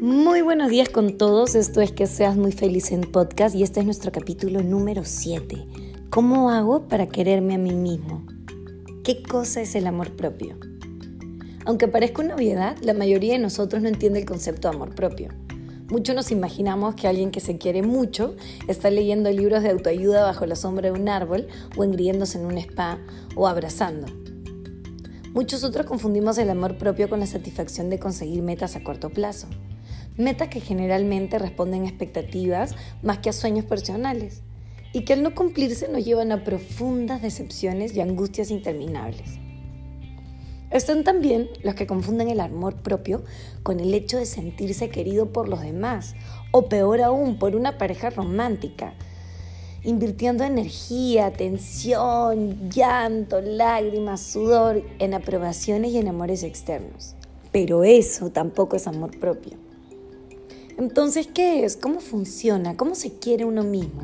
Muy buenos días con todos, esto es que seas muy feliz en podcast y este es nuestro capítulo número 7. ¿Cómo hago para quererme a mí mismo? ¿Qué cosa es el amor propio? Aunque parezca una obviedad, la mayoría de nosotros no entiende el concepto de amor propio. Muchos nos imaginamos que alguien que se quiere mucho está leyendo libros de autoayuda bajo la sombra de un árbol o engriéndose en un spa o abrazando. Muchos otros confundimos el amor propio con la satisfacción de conseguir metas a corto plazo metas que generalmente responden a expectativas más que a sueños personales y que al no cumplirse nos llevan a profundas decepciones y angustias interminables. Están también los que confunden el amor propio con el hecho de sentirse querido por los demás, o peor aún, por una pareja romántica, invirtiendo energía, atención, llanto, lágrimas, sudor en aprobaciones y en amores externos. Pero eso tampoco es amor propio. Entonces, ¿qué es? ¿Cómo funciona? ¿Cómo se quiere uno mismo?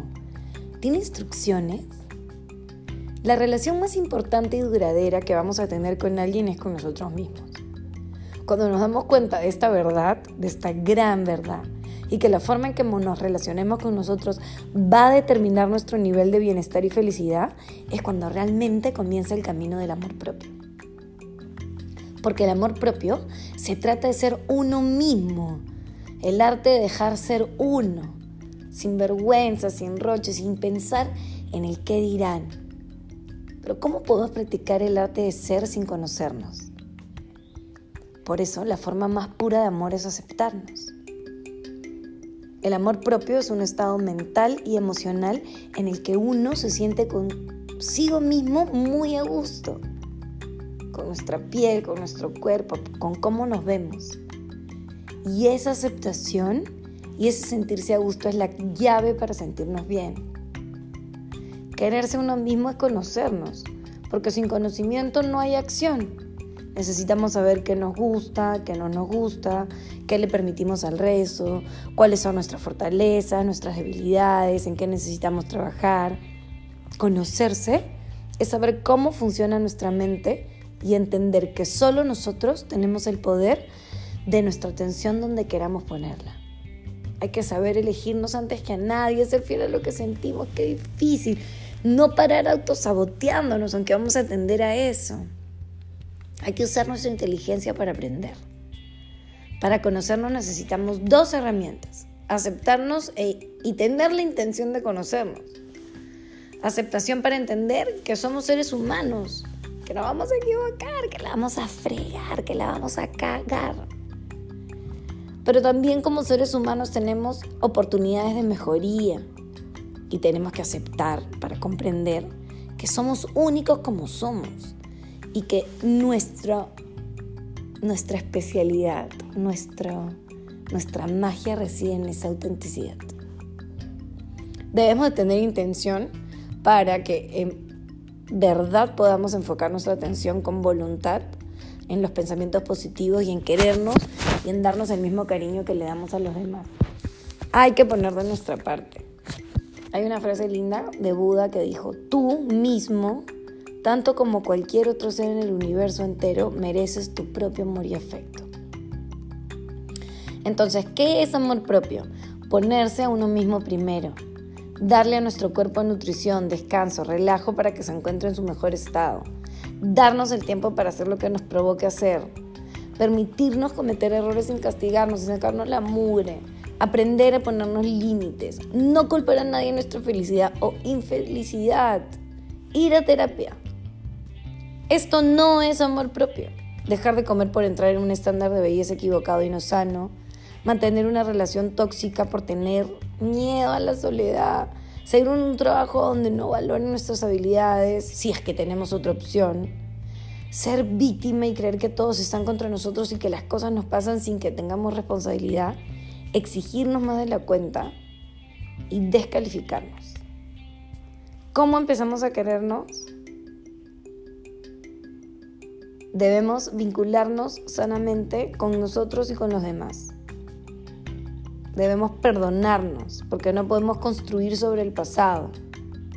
¿Tiene instrucciones? La relación más importante y duradera que vamos a tener con alguien es con nosotros mismos. Cuando nos damos cuenta de esta verdad, de esta gran verdad, y que la forma en que nos relacionemos con nosotros va a determinar nuestro nivel de bienestar y felicidad, es cuando realmente comienza el camino del amor propio. Porque el amor propio se trata de ser uno mismo, el arte de dejar ser uno, sin vergüenza, sin roche, sin pensar en el qué dirán. Pero ¿cómo podemos practicar el arte de ser sin conocernos? Por eso la forma más pura de amor es aceptarnos. El amor propio es un estado mental y emocional en el que uno se siente consigo mismo muy a gusto, con nuestra piel, con nuestro cuerpo, con cómo nos vemos. Y esa aceptación y ese sentirse a gusto es la llave para sentirnos bien. Quererse uno mismo es conocernos, porque sin conocimiento no hay acción. Necesitamos saber qué nos gusta, qué no nos gusta, qué le permitimos al resto, cuáles son nuestras fortalezas, nuestras debilidades, en qué necesitamos trabajar. Conocerse es saber cómo funciona nuestra mente y entender que solo nosotros tenemos el poder de nuestra atención donde queramos ponerla. Hay que saber elegirnos antes que a nadie, ser fiel a lo que sentimos, qué difícil. No parar autosaboteándonos, aunque vamos a atender a eso. Hay que usar nuestra inteligencia para aprender. Para conocernos necesitamos dos herramientas. Aceptarnos e, y tener la intención de conocernos. Aceptación para entender que somos seres humanos, que nos vamos a equivocar, que la vamos a fregar, que la vamos a cagar pero también como seres humanos tenemos oportunidades de mejoría y tenemos que aceptar para comprender que somos únicos como somos y que nuestra, nuestra especialidad, nuestra, nuestra magia reside en esa autenticidad. Debemos de tener intención para que en verdad podamos enfocar nuestra atención con voluntad en los pensamientos positivos y en querernos y en darnos el mismo cariño que le damos a los demás. Hay que poner de nuestra parte. Hay una frase linda de Buda que dijo, tú mismo, tanto como cualquier otro ser en el universo entero, mereces tu propio amor y afecto. Entonces, ¿qué es amor propio? Ponerse a uno mismo primero. Darle a nuestro cuerpo nutrición, descanso, relajo para que se encuentre en su mejor estado. Darnos el tiempo para hacer lo que nos provoque hacer permitirnos cometer errores sin castigarnos, sin sacarnos la mugre, aprender a ponernos límites, no culpar a nadie nuestra felicidad o infelicidad, ir a terapia. Esto no es amor propio. Dejar de comer por entrar en un estándar de belleza equivocado y no sano, mantener una relación tóxica por tener miedo a la soledad, seguir un trabajo donde no valoren nuestras habilidades, si es que tenemos otra opción ser víctima y creer que todos están contra nosotros y que las cosas nos pasan sin que tengamos responsabilidad, exigirnos más de la cuenta y descalificarnos. ¿Cómo empezamos a querernos? Debemos vincularnos sanamente con nosotros y con los demás. Debemos perdonarnos porque no podemos construir sobre el pasado,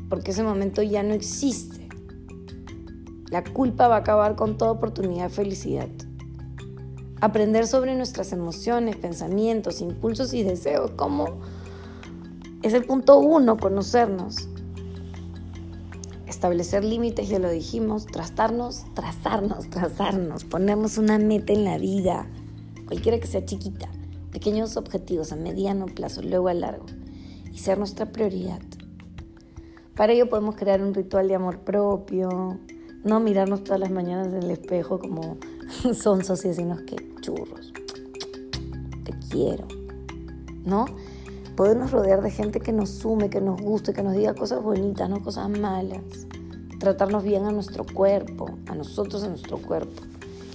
porque ese momento ya no existe. La culpa va a acabar con toda oportunidad de felicidad. aprender sobre nuestras emociones, pensamientos, impulsos y deseos. ¿Cómo? Es el punto uno, conocernos. Establecer límites, ya lo dijimos, trazarnos, trazarnos, trazarnos, ponernos una meta en la vida, cualquiera que sea chiquita, pequeños objetivos a mediano plazo, luego a largo, y ser nuestra prioridad. Para ello podemos crear un ritual de amor propio, no mirarnos todas las mañanas en el espejo como sonsos y decirnos que churros, te quiero, ¿no? Podernos rodear de gente que nos sume, que nos guste, que nos diga cosas bonitas, no cosas malas. Tratarnos bien a nuestro cuerpo, a nosotros, a nuestro cuerpo.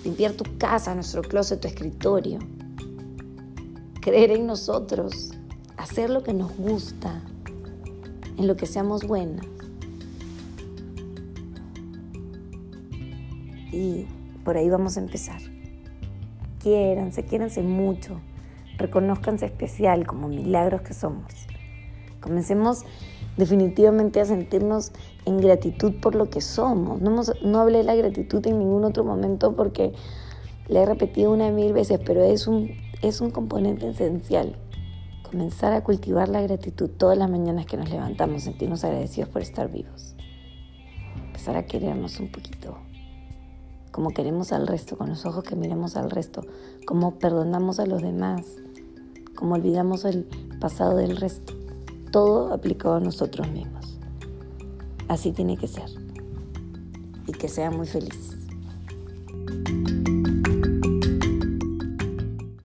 Limpiar tu casa, nuestro closet, tu escritorio. Creer en nosotros. Hacer lo que nos gusta. En lo que seamos buenas. Y por ahí vamos a empezar. Quiéranse, quiéranse mucho. Reconózcanse especial como milagros que somos. Comencemos definitivamente a sentirnos en gratitud por lo que somos. No, no hablé de la gratitud en ningún otro momento porque le he repetido una mil veces, pero es un, es un componente esencial. Comenzar a cultivar la gratitud todas las mañanas que nos levantamos, sentirnos agradecidos por estar vivos. Empezar a querernos un poquito como queremos al resto, con los ojos que miremos al resto, como perdonamos a los demás, como olvidamos el pasado del resto. Todo aplicado a nosotros mismos. Así tiene que ser. Y que sea muy feliz.